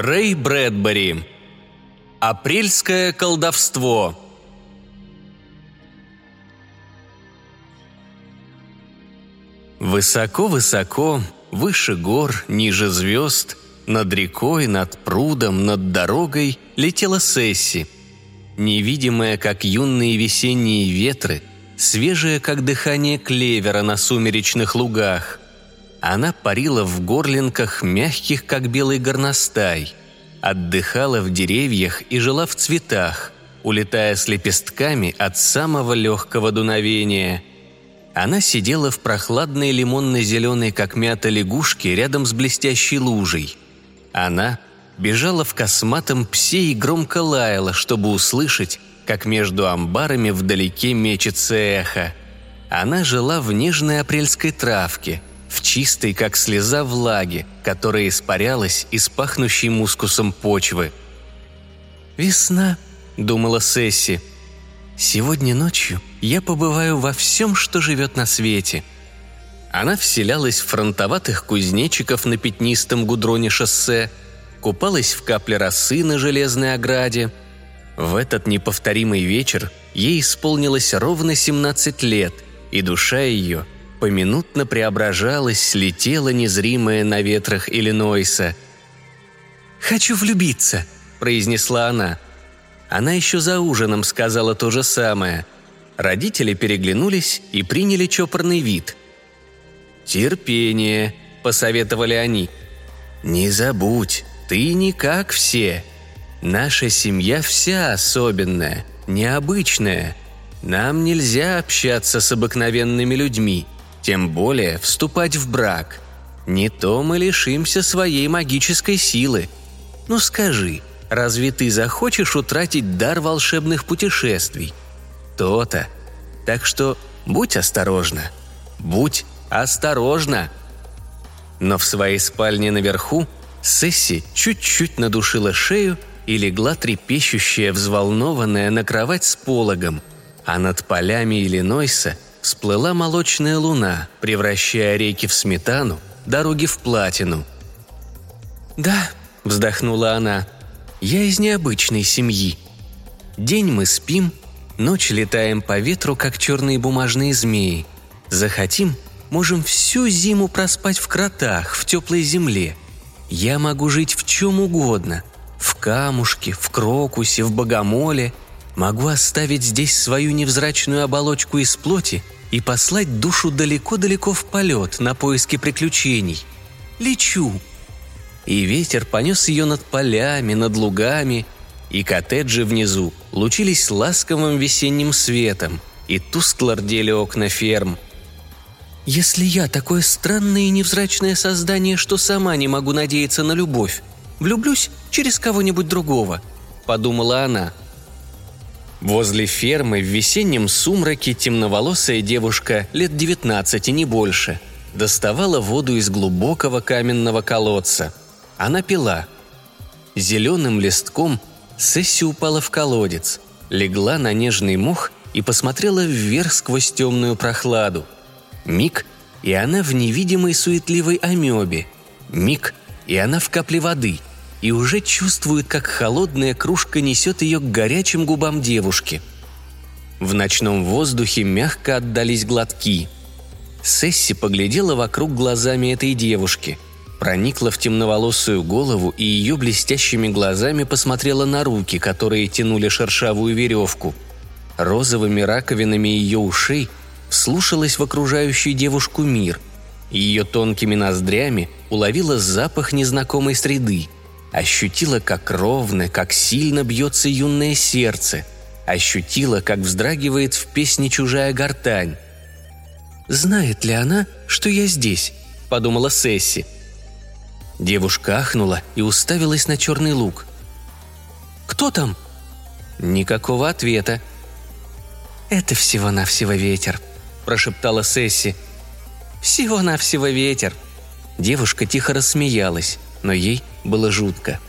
Рэй Брэдбери. Апрельское колдовство. Высоко-высоко, выше гор, ниже звезд, над рекой, над прудом, над дорогой летела Сесси. Невидимая, как юные весенние ветры, свежая, как дыхание клевера на сумеречных лугах – она парила в горлинках, мягких, как белый горностай, отдыхала в деревьях и жила в цветах, улетая с лепестками от самого легкого дуновения. Она сидела в прохладной лимонно-зеленой, как мята лягушке, рядом с блестящей лужей. Она бежала в косматом псе и громко лаяла, чтобы услышать, как между амбарами вдалеке мечется эхо. Она жила в нежной апрельской травке – в чистой, как слеза, влаге, которая испарялась из пахнущей мускусом почвы. «Весна», — думала Сесси. «Сегодня ночью я побываю во всем, что живет на свете». Она вселялась в фронтоватых кузнечиков на пятнистом гудроне шоссе, купалась в капле росы на железной ограде. В этот неповторимый вечер ей исполнилось ровно 17 лет, и душа ее — поминутно преображалась, слетела незримая на ветрах Иллинойса. «Хочу влюбиться», – произнесла она. Она еще за ужином сказала то же самое. Родители переглянулись и приняли чопорный вид. «Терпение», – посоветовали они. «Не забудь, ты не как все. Наша семья вся особенная, необычная. Нам нельзя общаться с обыкновенными людьми – тем более вступать в брак. Не то мы лишимся своей магической силы. Ну скажи, разве ты захочешь утратить дар волшебных путешествий? То-то. Так что будь осторожна. Будь осторожна. Но в своей спальне наверху Сесси чуть-чуть надушила шею и легла трепещущая, взволнованная на кровать с пологом, а над полями Иллинойса – всплыла молочная луна, превращая реки в сметану, дороги в платину. «Да», — вздохнула она, — «я из необычной семьи. День мы спим, ночь летаем по ветру, как черные бумажные змеи. Захотим, можем всю зиму проспать в кротах, в теплой земле. Я могу жить в чем угодно — в камушке, в крокусе, в богомоле — Могу оставить здесь свою невзрачную оболочку из плоти и послать душу далеко-далеко в полет на поиски приключений. Лечу. И ветер понес ее над полями, над лугами, и коттеджи внизу лучились ласковым весенним светом, и тускло рдели окна ферм. «Если я такое странное и невзрачное создание, что сама не могу надеяться на любовь, влюблюсь через кого-нибудь другого», — подумала она — Возле фермы в весеннем сумраке темноволосая девушка лет 19, не больше, доставала воду из глубокого каменного колодца. Она пила. Зеленым листком Сесси упала в колодец, легла на нежный мох и посмотрела вверх сквозь темную прохладу. Миг, и она в невидимой суетливой амебе. Миг, и она в капле воды – и уже чувствует, как холодная кружка несет ее к горячим губам девушки. В ночном воздухе мягко отдались глотки. Сесси поглядела вокруг глазами этой девушки, проникла в темноволосую голову и ее блестящими глазами посмотрела на руки, которые тянули шершавую веревку. Розовыми раковинами ее ушей вслушалась в окружающий девушку мир. Ее тонкими ноздрями уловила запах незнакомой среды – Ощутила, как ровно, как сильно бьется юное сердце. Ощутила, как вздрагивает в песне чужая гортань. «Знает ли она, что я здесь?» – подумала Сесси. Девушка ахнула и уставилась на черный лук. «Кто там?» Никакого ответа. «Это всего-навсего ветер», – прошептала Сесси. «Всего-навсего ветер». Девушка тихо рассмеялась, но ей было жутко.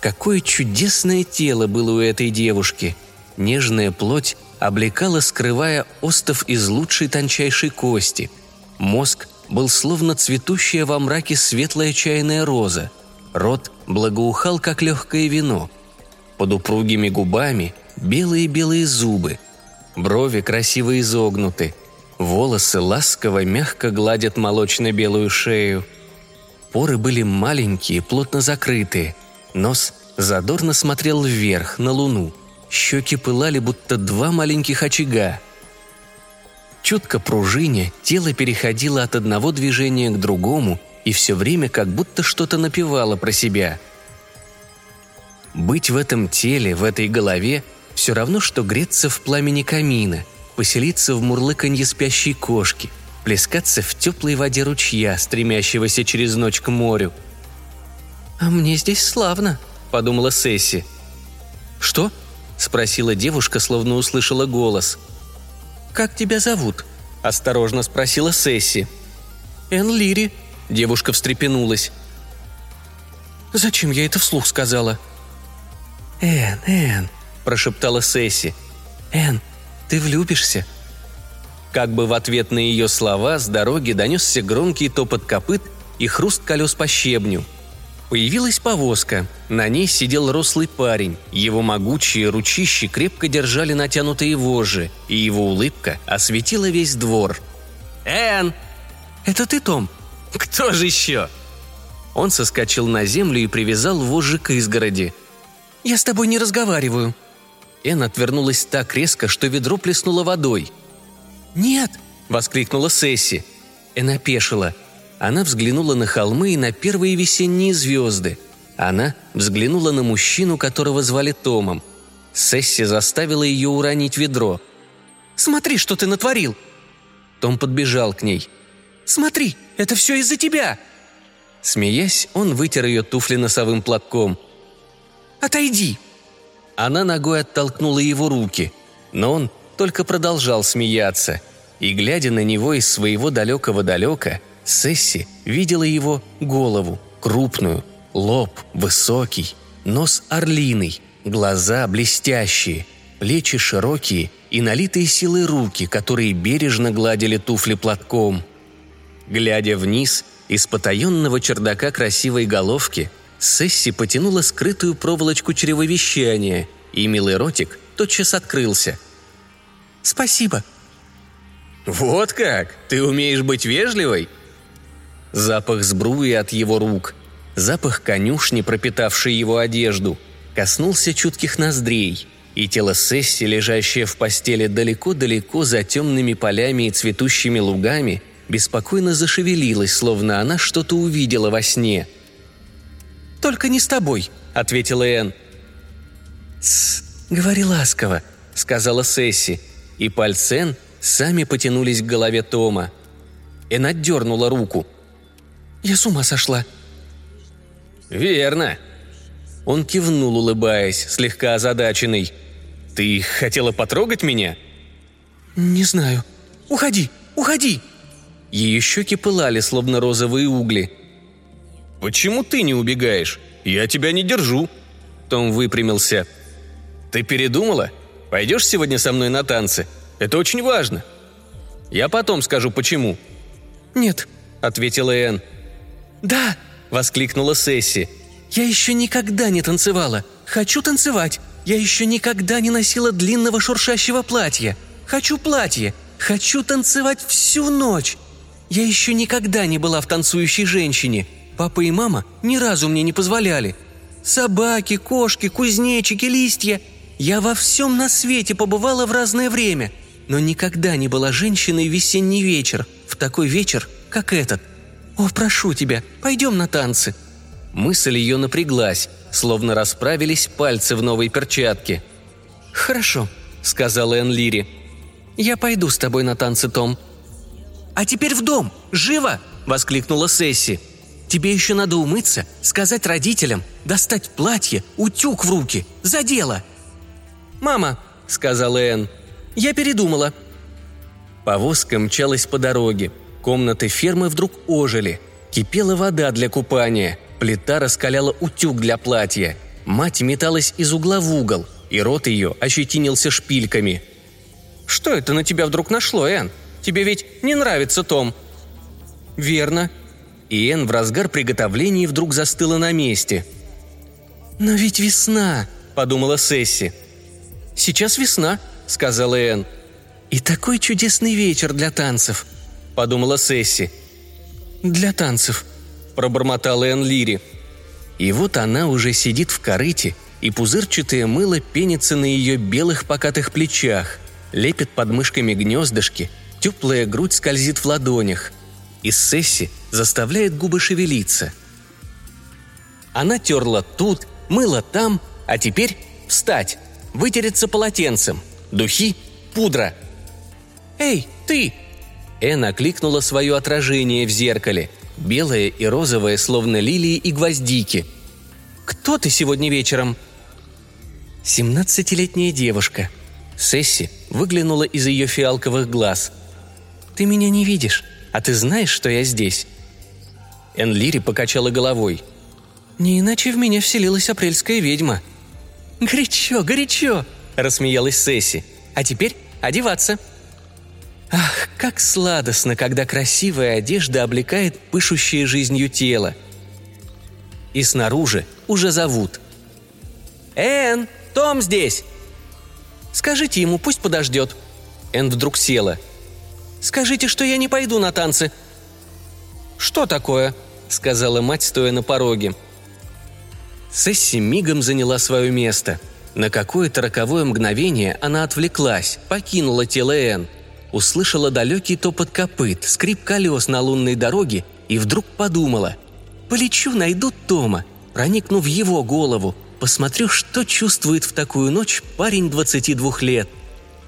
Какое чудесное тело было у этой девушки. Нежная плоть облекала, скрывая остов из лучшей тончайшей кости. Мозг был словно цветущая во мраке светлая чайная роза. Рот благоухал, как легкое вино. Под упругими губами белые-белые зубы. Брови красиво изогнуты. Волосы ласково, мягко гладят молочно-белую шею. Поры были маленькие, плотно закрытые. Нос задорно смотрел вверх, на луну. Щеки пылали, будто два маленьких очага. Чутко пружине тело переходило от одного движения к другому и все время как будто что-то напевало про себя. Быть в этом теле, в этой голове – все равно, что греться в пламени камина, поселиться в мурлыканье спящей кошки, плескаться в теплой воде ручья, стремящегося через ночь к морю. «А мне здесь славно», – подумала Сесси. «Что?» – спросила девушка, словно услышала голос. «Как тебя зовут?» – осторожно спросила Сесси. «Эн Лири», – девушка встрепенулась. «Зачем я это вслух сказала?» «Эн, Эн», – прошептала Сесси. «Эн, ты влюбишься?» Как бы в ответ на ее слова с дороги донесся громкий топот копыт и хруст колес по щебню – Появилась повозка. На ней сидел рослый парень. Его могучие ручищи крепко держали натянутые вожжи, и его улыбка осветила весь двор. «Эн!» «Это ты, Том?» «Кто же еще?» Он соскочил на землю и привязал вожжи к изгороди. «Я с тобой не разговариваю». Эн отвернулась так резко, что ведро плеснуло водой. «Нет!» – воскликнула Сесси. Эн опешила – она взглянула на холмы и на первые весенние звезды. Она взглянула на мужчину, которого звали Томом. Сесси заставила ее уронить ведро. «Смотри, что ты натворил!» Том подбежал к ней. «Смотри, это все из-за тебя!» Смеясь, он вытер ее туфли носовым платком. «Отойди!» Она ногой оттолкнула его руки, но он только продолжал смеяться. И, глядя на него из своего далекого-далека, Сесси видела его голову, крупную, лоб высокий, нос орлиный, глаза блестящие, плечи широкие и налитые силой руки, которые бережно гладили туфли платком. Глядя вниз, из потаенного чердака красивой головки, Сесси потянула скрытую проволочку чревовещания, и милый ротик тотчас открылся. «Спасибо», «Вот как? Ты умеешь быть вежливой?» запах сбруи от его рук, запах конюшни, пропитавший его одежду, коснулся чутких ноздрей, и тело Сесси, лежащее в постели далеко-далеко за темными полями и цветущими лугами, беспокойно зашевелилось, словно она что-то увидела во сне. «Только не с тобой», — ответила Энн. «Тсс, говори ласково», — сказала Сесси, и пальцы Энн сами потянулись к голове Тома. Энн отдернула руку. Я с ума сошла». «Верно». Он кивнул, улыбаясь, слегка озадаченный. «Ты хотела потрогать меня?» «Не знаю. Уходи, уходи!» Ее щеки пылали, словно розовые угли. «Почему ты не убегаешь? Я тебя не держу!» Том выпрямился. «Ты передумала? Пойдешь сегодня со мной на танцы? Это очень важно!» «Я потом скажу, почему». «Нет», — ответила Энн. «Да!» – воскликнула Сесси. «Я еще никогда не танцевала. Хочу танцевать. Я еще никогда не носила длинного шуршащего платья. Хочу платье. Хочу танцевать всю ночь. Я еще никогда не была в танцующей женщине. Папа и мама ни разу мне не позволяли. Собаки, кошки, кузнечики, листья. Я во всем на свете побывала в разное время, но никогда не была женщиной в весенний вечер, в такой вечер, как этот – «О, прошу тебя, пойдем на танцы!» Мысль ее напряглась, словно расправились пальцы в новой перчатке. «Хорошо», — сказала Энн Лири. «Я пойду с тобой на танцы, Том». «А теперь в дом! Живо!» — воскликнула Сесси. «Тебе еще надо умыться, сказать родителям, достать платье, утюг в руки. За дело!» «Мама», — сказала Энн, — «я передумала». Повозка мчалась по дороге — Комнаты фермы вдруг ожили. Кипела вода для купания, плита раскаляла утюг для платья. Мать металась из угла в угол, и рот ее ощетинился шпильками. «Что это на тебя вдруг нашло, Энн? Тебе ведь не нравится Том?» «Верно». и Энн в разгар приготовлений вдруг застыла на месте. «Но ведь весна!» – подумала Сесси. «Сейчас весна», – сказала Энн. «И такой чудесный вечер для танцев», – подумала Сесси. «Для танцев», – пробормотала Энн Лири. И вот она уже сидит в корыте, и пузырчатое мыло пенится на ее белых покатых плечах, лепит под мышками гнездышки, теплая грудь скользит в ладонях. И Сесси заставляет губы шевелиться. Она терла тут, мыла там, а теперь встать, вытереться полотенцем, духи, пудра. «Эй, ты!» Энн окликнула свое отражение в зеркале, белое и розовое, словно лилии и гвоздики. «Кто ты сегодня вечером?» «Семнадцатилетняя девушка». Сесси выглянула из ее фиалковых глаз. «Ты меня не видишь, а ты знаешь, что я здесь?» Энлири покачала головой. «Не иначе в меня вселилась апрельская ведьма». «Горячо, горячо!» – рассмеялась Сесси. «А теперь одеваться!» Ах, как сладостно, когда красивая одежда облекает пышущее жизнью тело. И снаружи уже зовут. «Эн, Том здесь!» «Скажите ему, пусть подождет». Эн вдруг села. «Скажите, что я не пойду на танцы». «Что такое?» – сказала мать, стоя на пороге. Сесси мигом заняла свое место. На какое-то роковое мгновение она отвлеклась, покинула тело Энн, услышала далекий топот копыт, скрип колес на лунной дороге и вдруг подумала «Полечу, найду Тома, проникну в его голову, посмотрю, что чувствует в такую ночь парень 22 лет».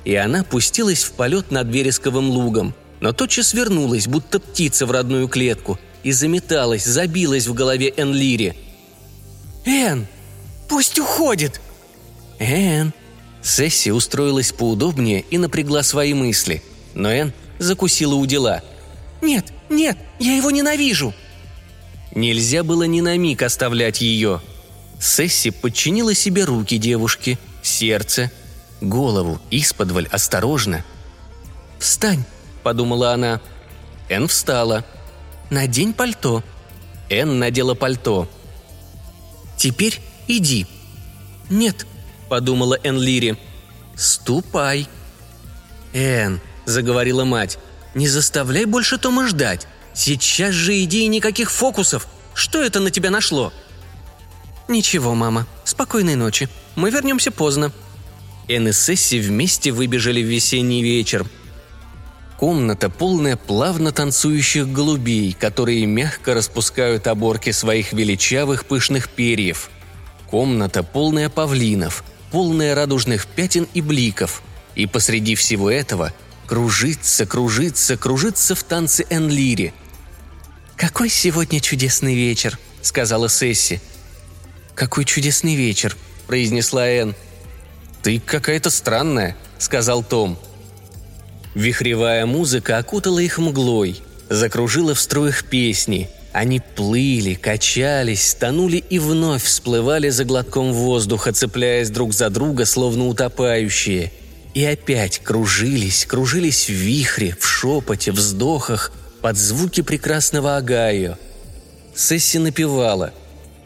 И она пустилась в полет над вересковым лугом, но тотчас вернулась, будто птица в родную клетку, и заметалась, забилась в голове Энлири. «Эн, пусть уходит!» «Эн!» Сесси устроилась поудобнее и напрягла свои мысли, но Эн закусила у дела. «Нет, нет, я его ненавижу!» Нельзя было ни на миг оставлять ее. Сесси подчинила себе руки девушки, сердце, голову, исподволь, осторожно. «Встань!» – подумала она. Эн встала – Надень пальто». Энн надела пальто. «Теперь иди». «Нет», — подумала Энн Лири. «Ступай». «Энн», — заговорила мать, — «не заставляй больше Тома ждать. Сейчас же иди и никаких фокусов. Что это на тебя нашло?» «Ничего, мама. Спокойной ночи. Мы вернемся поздно». Энн и Сесси вместе выбежали в весенний вечер. Комната, полная плавно танцующих голубей, которые мягко распускают оборки своих величавых пышных перьев. Комната, полная павлинов, полная радужных пятен и бликов. И посреди всего этого кружится, кружится, кружится в танце Энлири. «Какой сегодня чудесный вечер», — сказала Сесси. «Какой чудесный вечер», — произнесла Энн. «Ты какая-то странная», — сказал Том. Вихревая музыка окутала их мглой, закружила в струях песни. Они плыли, качались, тонули и вновь всплывали за глотком воздуха, цепляясь друг за друга, словно утопающие. И опять кружились, кружились в вихре, в шепоте, вздохах, под звуки прекрасного Огайо. Сесси напевала.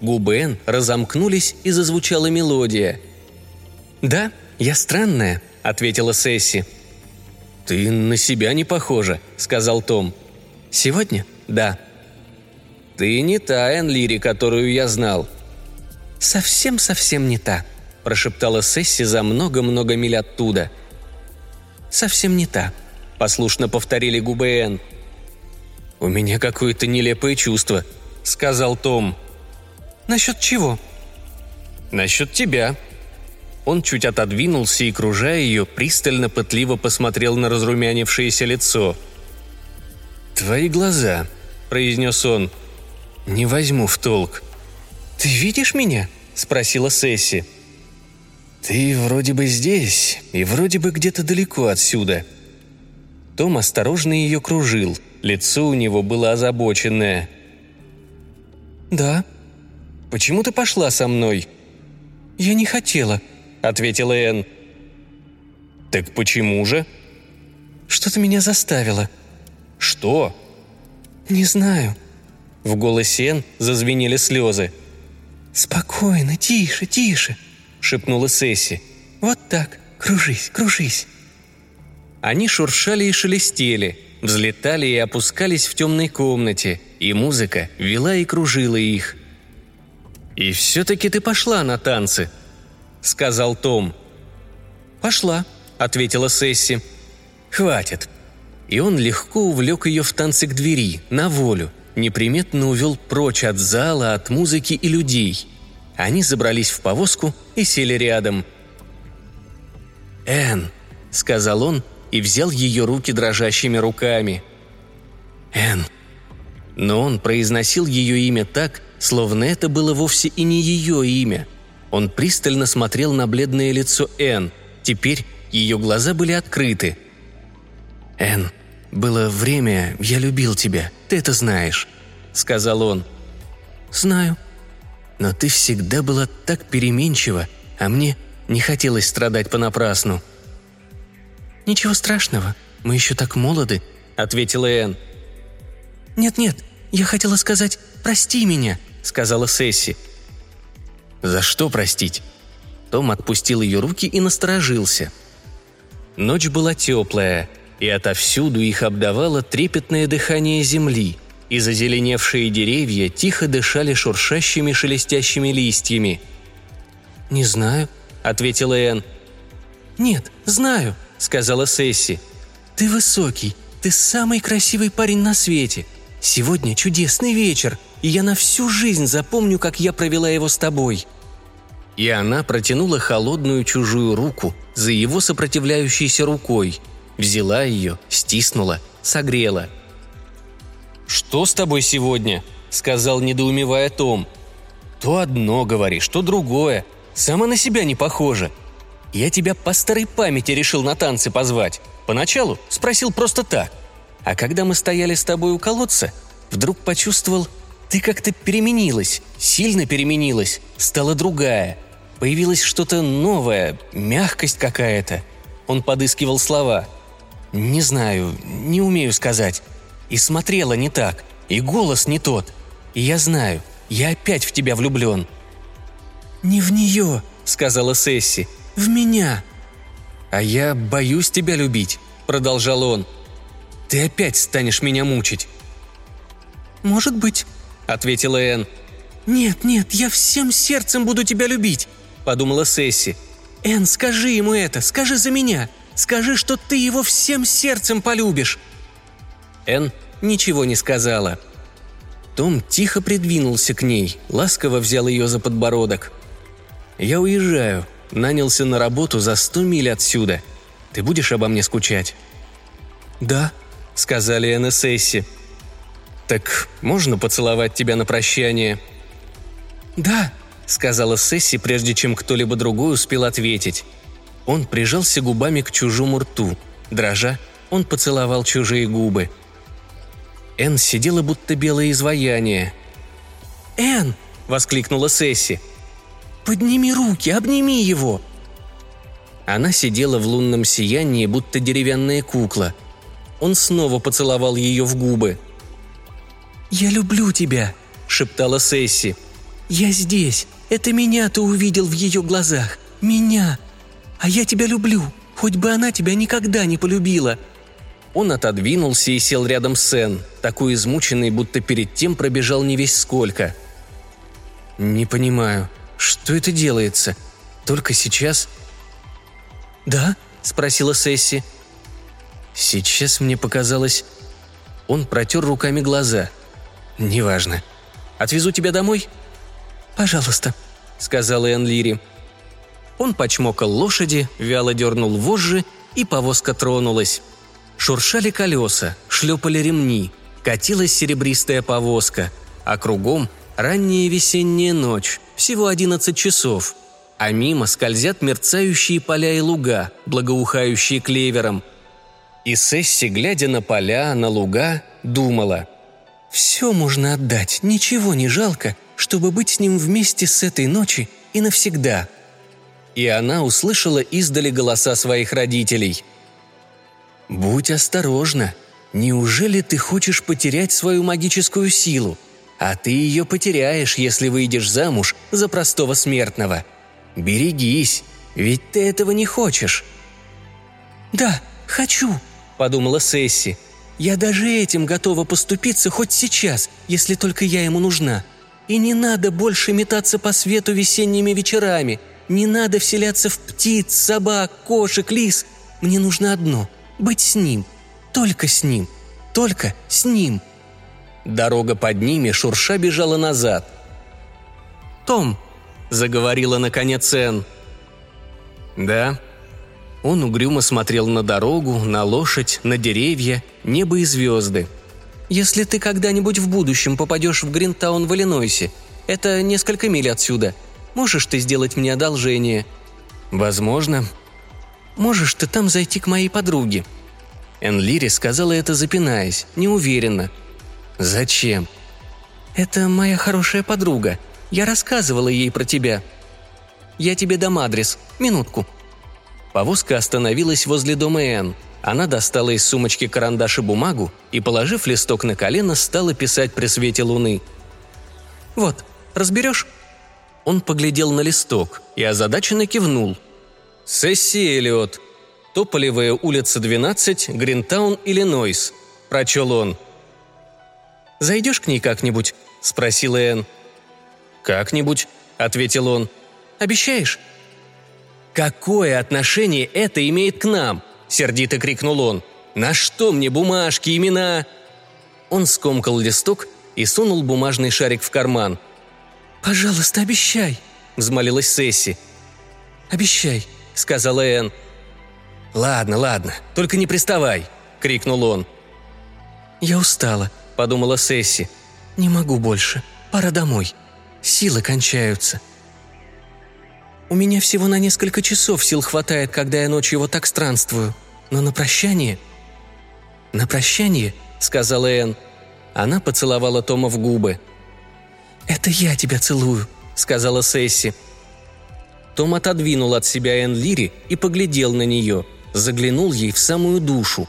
Губы Энн разомкнулись, и зазвучала мелодия. «Да, я странная», — ответила Сесси. «Ты на себя не похожа», — сказал Том. «Сегодня? Да». «Ты не та Энн Лири, которую я знал». «Совсем-совсем не та», — прошептала Сесси за много-много миль оттуда. «Совсем не та», — послушно повторили губы Энн. «У меня какое-то нелепое чувство», — сказал Том. «Насчет чего?» «Насчет тебя», он чуть отодвинулся и, кружая ее, пристально пытливо посмотрел на разрумянившееся лицо. «Твои глаза», — произнес он. «Не возьму в толк». «Ты видишь меня?» — спросила Сесси. «Ты вроде бы здесь и вроде бы где-то далеко отсюда». Том осторожно ее кружил, лицо у него было озабоченное. «Да». «Почему ты пошла со мной?» «Я не хотела», — ответила Энн. «Так почему же?» «Что-то меня заставило». «Что?» «Не знаю». В голосе Энн зазвенели слезы. «Спокойно, тише, тише», — шепнула Сесси. «Вот так, кружись, кружись». Они шуршали и шелестели, взлетали и опускались в темной комнате, и музыка вела и кружила их. «И все-таки ты пошла на танцы», — сказал Том. «Пошла», — ответила Сесси. «Хватит». И он легко увлек ее в танцы к двери, на волю, неприметно увел прочь от зала, от музыки и людей. Они забрались в повозку и сели рядом. «Энн», — сказал он и взял ее руки дрожащими руками. «Энн». Но он произносил ее имя так, словно это было вовсе и не ее имя. Он пристально смотрел на бледное лицо Энн. Теперь ее глаза были открыты. «Энн, было время, я любил тебя, ты это знаешь», — сказал он. «Знаю. Но ты всегда была так переменчива, а мне не хотелось страдать понапрасну». «Ничего страшного, мы еще так молоды», — ответила Энн. «Нет-нет, я хотела сказать «прости меня», — сказала Сесси. «За что простить?» Том отпустил ее руки и насторожился. Ночь была теплая, и отовсюду их обдавало трепетное дыхание земли, и зазеленевшие деревья тихо дышали шуршащими шелестящими листьями. «Не знаю», — ответила Энн. «Нет, знаю», — сказала Сесси. «Ты высокий, ты самый красивый парень на свете. Сегодня чудесный вечер, и я на всю жизнь запомню, как я провела его с тобой». И она протянула холодную чужую руку за его сопротивляющейся рукой, взяла ее, стиснула, согрела. «Что с тобой сегодня?» – сказал, недоумевая Том. «То одно говоришь, то другое. Сама на себя не похожа. Я тебя по старой памяти решил на танцы позвать. Поначалу спросил просто так. А когда мы стояли с тобой у колодца, вдруг почувствовал, ты как-то переменилась, сильно переменилась, стала другая. Появилось что-то новое, мягкость какая-то. Он подыскивал слова. Не знаю, не умею сказать. И смотрела не так, и голос не тот. И я знаю, я опять в тебя влюблен. «Не в нее», — сказала Сесси, — «в меня». «А я боюсь тебя любить», — продолжал он. «Ты опять станешь меня мучить». «Может быть», — ответила Энн. «Нет, нет, я всем сердцем буду тебя любить», — подумала Сесси. «Энн, скажи ему это, скажи за меня. Скажи, что ты его всем сердцем полюбишь». Энн ничего не сказала. Том тихо придвинулся к ней, ласково взял ее за подбородок. «Я уезжаю. Нанялся на работу за сто миль отсюда. Ты будешь обо мне скучать?» «Да», — сказали Энн и Сесси. «Так можно поцеловать тебя на прощание?» «Да», — сказала Сесси, прежде чем кто-либо другой успел ответить. Он прижался губами к чужому рту. Дрожа, он поцеловал чужие губы. Энн сидела будто белое изваяние. «Энн!» — воскликнула Сесси. «Подними руки, обними его!» Она сидела в лунном сиянии, будто деревянная кукла. Он снова поцеловал ее в губы — «Я люблю тебя», — шептала Сесси. «Я здесь. Это меня ты увидел в ее глазах. Меня. А я тебя люблю, хоть бы она тебя никогда не полюбила». Он отодвинулся и сел рядом с Энн, такой измученный, будто перед тем пробежал не весь сколько. «Не понимаю, что это делается? Только сейчас?» «Да?» – спросила Сесси. «Сейчас мне показалось...» Он протер руками глаза – «Неважно. Отвезу тебя домой?» «Пожалуйста», — сказала Энн Лири. Он почмокал лошади, вяло дернул вожжи, и повозка тронулась. Шуршали колеса, шлепали ремни, катилась серебристая повозка, а кругом ранняя весенняя ночь, всего одиннадцать часов, а мимо скользят мерцающие поля и луга, благоухающие клевером. И Сесси, глядя на поля, на луга, думала – все можно отдать, ничего не жалко, чтобы быть с ним вместе с этой ночи и навсегда». И она услышала издали голоса своих родителей. «Будь осторожна. Неужели ты хочешь потерять свою магическую силу? а ты ее потеряешь, если выйдешь замуж за простого смертного. Берегись, ведь ты этого не хочешь». «Да, хочу», — подумала Сесси. «Я даже этим готова поступиться хоть сейчас, если только я ему нужна. И не надо больше метаться по свету весенними вечерами. Не надо вселяться в птиц, собак, кошек, лис. Мне нужно одно — быть с ним. Только с ним. Только с ним». Дорога под ними шурша бежала назад. «Том», — заговорила наконец Энн. «Да». Он угрюмо смотрел на дорогу, на лошадь, на деревья, небо и звезды. «Если ты когда-нибудь в будущем попадешь в Гринтаун в Иллинойсе, это несколько миль отсюда, можешь ты сделать мне одолжение?» «Возможно». «Можешь ты там зайти к моей подруге?» Энлири сказала это запинаясь, неуверенно. «Зачем?» «Это моя хорошая подруга. Я рассказывала ей про тебя. Я тебе дам адрес. Минутку». Повозка остановилась возле дома Энн. Она достала из сумочки карандаш и бумагу и, положив листок на колено, стала писать при свете луны. «Вот, разберешь?» Он поглядел на листок и озадаченно кивнул. «Сесси Эллиот. Тополевая улица, 12, Гринтаун, Иллинойс», – прочел он. «Зайдешь к ней как-нибудь?» – спросила Энн. «Как-нибудь», – ответил он. «Обещаешь?» «Какое отношение это имеет к нам?» – сердито крикнул он. «На что мне бумажки, имена?» Он скомкал листок и сунул бумажный шарик в карман. «Пожалуйста, обещай!» – взмолилась Сесси. «Обещай», – сказала Энн. «Ладно, ладно, только не приставай!» – крикнул он. «Я устала», – подумала Сесси. «Не могу больше. Пора домой. Силы кончаются». У меня всего на несколько часов сил хватает, когда я ночью вот так странствую. Но на прощание...» «На прощание», — сказала Энн. Она поцеловала Тома в губы. «Это я тебя целую», — сказала Сесси. Том отодвинул от себя Энн Лири и поглядел на нее, заглянул ей в самую душу.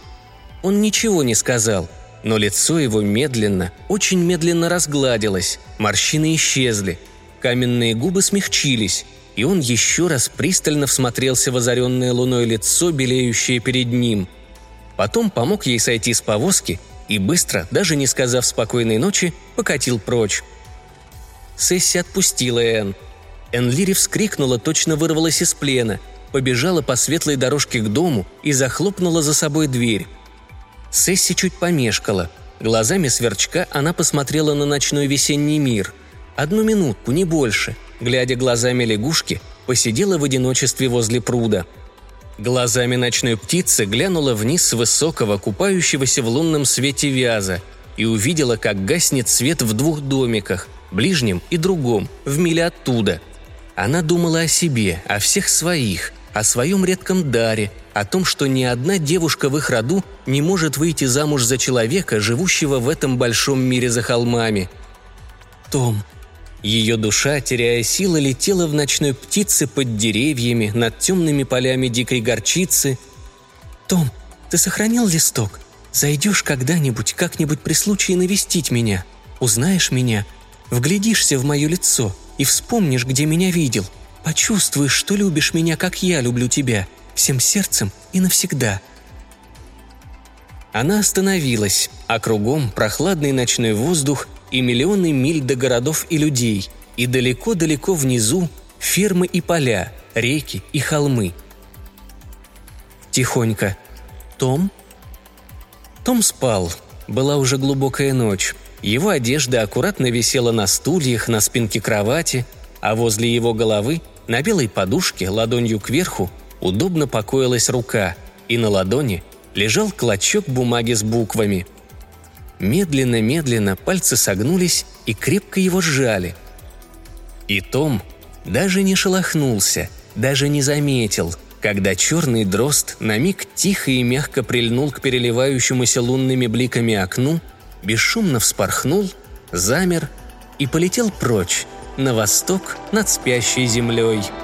Он ничего не сказал, но лицо его медленно, очень медленно разгладилось, морщины исчезли, каменные губы смягчились, и он еще раз пристально всмотрелся в озаренное луной лицо, белеющее перед ним. Потом помог ей сойти с повозки и быстро, даже не сказав спокойной ночи, покатил прочь. Сесси отпустила Энн. Энлири вскрикнула, точно вырвалась из плена, побежала по светлой дорожке к дому и захлопнула за собой дверь. Сесси чуть помешкала. Глазами сверчка она посмотрела на ночной весенний мир. Одну минутку, не больше – глядя глазами лягушки, посидела в одиночестве возле пруда. Глазами ночной птицы глянула вниз с высокого, купающегося в лунном свете вяза, и увидела, как гаснет свет в двух домиках, ближнем и другом, в миле оттуда. Она думала о себе, о всех своих, о своем редком даре, о том, что ни одна девушка в их роду не может выйти замуж за человека, живущего в этом большом мире за холмами. «Том, ее душа, теряя силы, летела в ночной птице под деревьями, над темными полями дикой горчицы. «Том, ты сохранил листок? Зайдешь когда-нибудь, как-нибудь при случае навестить меня? Узнаешь меня? Вглядишься в мое лицо и вспомнишь, где меня видел. Почувствуешь, что любишь меня, как я люблю тебя, всем сердцем и навсегда». Она остановилась, а кругом прохладный ночной воздух – и миллионы миль до городов и людей, и далеко-далеко внизу фермы и поля, реки и холмы. Тихонько. «Том?» Том спал. Была уже глубокая ночь. Его одежда аккуратно висела на стульях, на спинке кровати, а возле его головы, на белой подушке, ладонью кверху, удобно покоилась рука, и на ладони лежал клочок бумаги с буквами – Медленно-медленно пальцы согнулись и крепко его сжали. И Том даже не шелохнулся, даже не заметил, когда черный дрозд на миг тихо и мягко прильнул к переливающемуся лунными бликами окну, бесшумно вспорхнул, замер и полетел прочь, на восток над спящей землей –